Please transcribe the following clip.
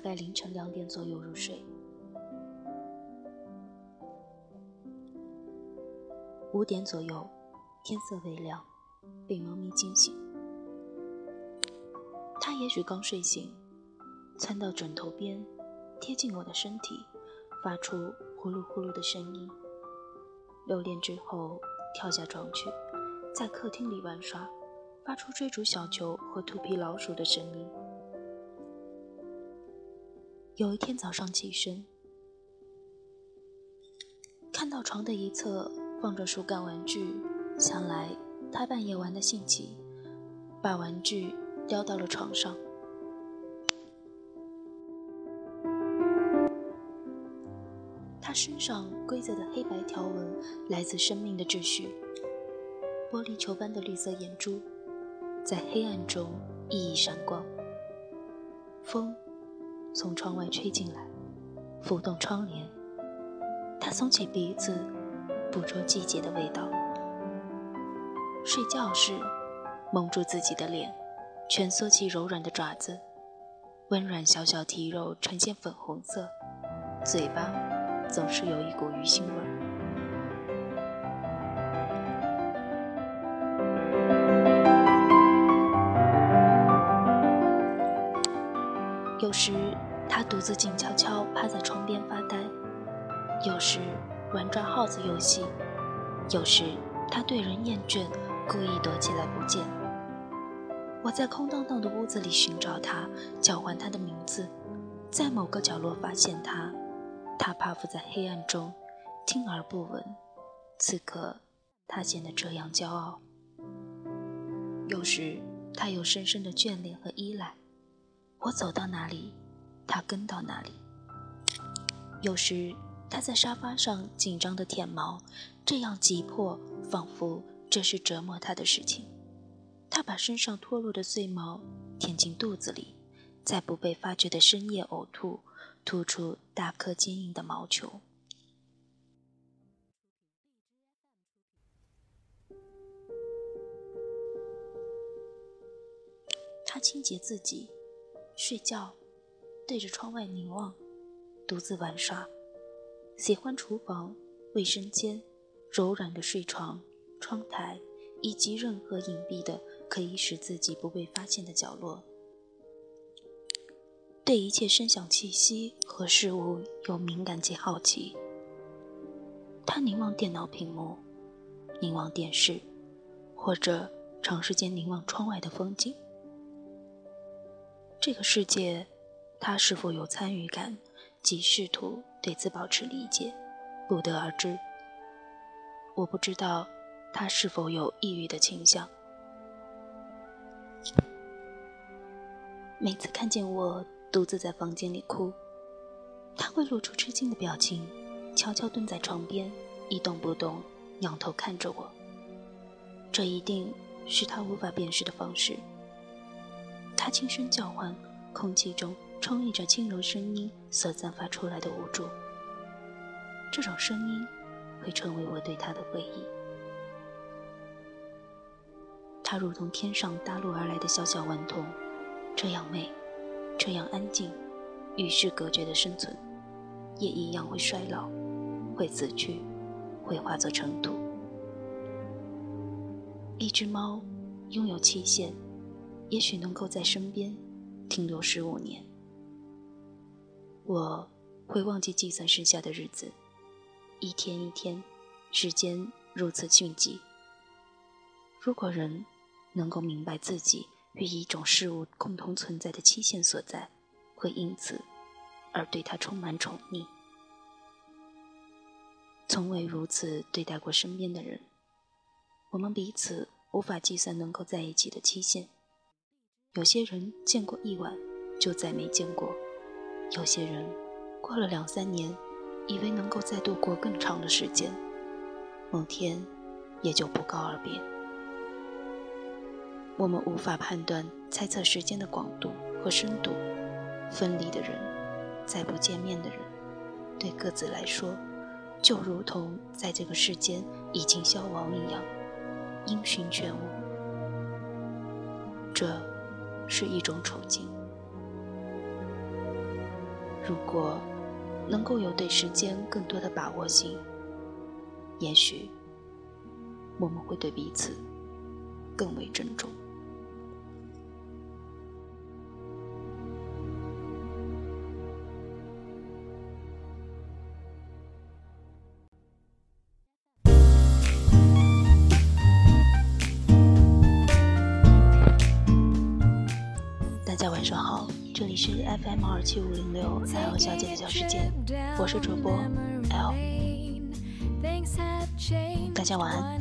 大概凌晨两点左右入睡。五点左右，天色微亮，被猫咪惊醒。它也许刚睡醒，窜到枕头边，贴近我的身体，发出呼噜呼噜的声音。六点之后，跳下床去，在客厅里玩耍，发出追逐小球和涂皮老鼠的声音。有一天早上起身，看到床的一侧。放着树干玩具，想来他半夜玩的兴起，把玩具叼到了床上。他身上规则的黑白条纹来自生命的秩序，玻璃球般的绿色眼珠在黑暗中熠熠闪光。风从窗外吹进来，拂动窗帘。他耸起鼻子。捕捉季节的味道。睡觉时，蒙住自己的脸，蜷缩起柔软的爪子，温软小小体肉呈现粉红色，嘴巴总是有一股鱼腥味儿。有时，他独自静悄悄趴在窗边发呆；有时。玩抓耗子游戏，有时他对人厌倦，故意躲起来不见。我在空荡荡的屋子里寻找他，叫唤他的名字，在某个角落发现他，他趴伏在黑暗中，听而不闻。此刻，他显得这样骄傲。有时，他有深深的眷恋和依赖，我走到哪里，他跟到哪里。有时。他在沙发上紧张的舔毛，这样急迫，仿佛这是折磨他的事情。他把身上脱落的碎毛舔进肚子里，在不被发觉的深夜呕吐，吐出大颗坚硬的毛球。他清洁自己，睡觉，对着窗外凝望，独自玩耍。喜欢厨房、卫生间、柔软的睡床、窗台，以及任何隐蔽的可以使自己不被发现的角落。对一切声响气息和事物有敏感及好奇。他凝望电脑屏幕，凝望电视，或者长时间凝望窗外的风景。这个世界，他是否有参与感？即试图对此保持理解，不得而知。我不知道他是否有抑郁的倾向。每次看见我独自在房间里哭，他会露出吃惊的表情，悄悄蹲在床边，一动不动，仰头看着我。这一定是他无法辨识的方式。他轻声叫唤，空气中。充溢着轻柔声音所散发出来的无助，这种声音会成为我对他的回忆。他如同天上大陆而来的小小顽童，这样美，这样安静，与世隔绝的生存，也一样会衰老，会死去，会化作尘土。一只猫拥有期限，也许能够在身边停留十五年。我会忘记计算剩下的日子，一天一天，时间如此迅疾。如果人能够明白自己与一种事物共同存在的期限所在，会因此而对它充满宠溺。从未如此对待过身边的人，我们彼此无法计算能够在一起的期限。有些人见过一晚，就再没见过。有些人过了两三年，以为能够再度过更长的时间，某天也就不告而别。我们无法判断、猜测时间的广度和深度。分离的人，再不见面的人，对各自来说，就如同在这个世间已经消亡一样，音讯全无。这是一种处境。如果能够有对时间更多的把握性，也许我们会对彼此更为珍重。是 FM 二七五零六 L 小姐的小世界，我是主播 L，大家晚安。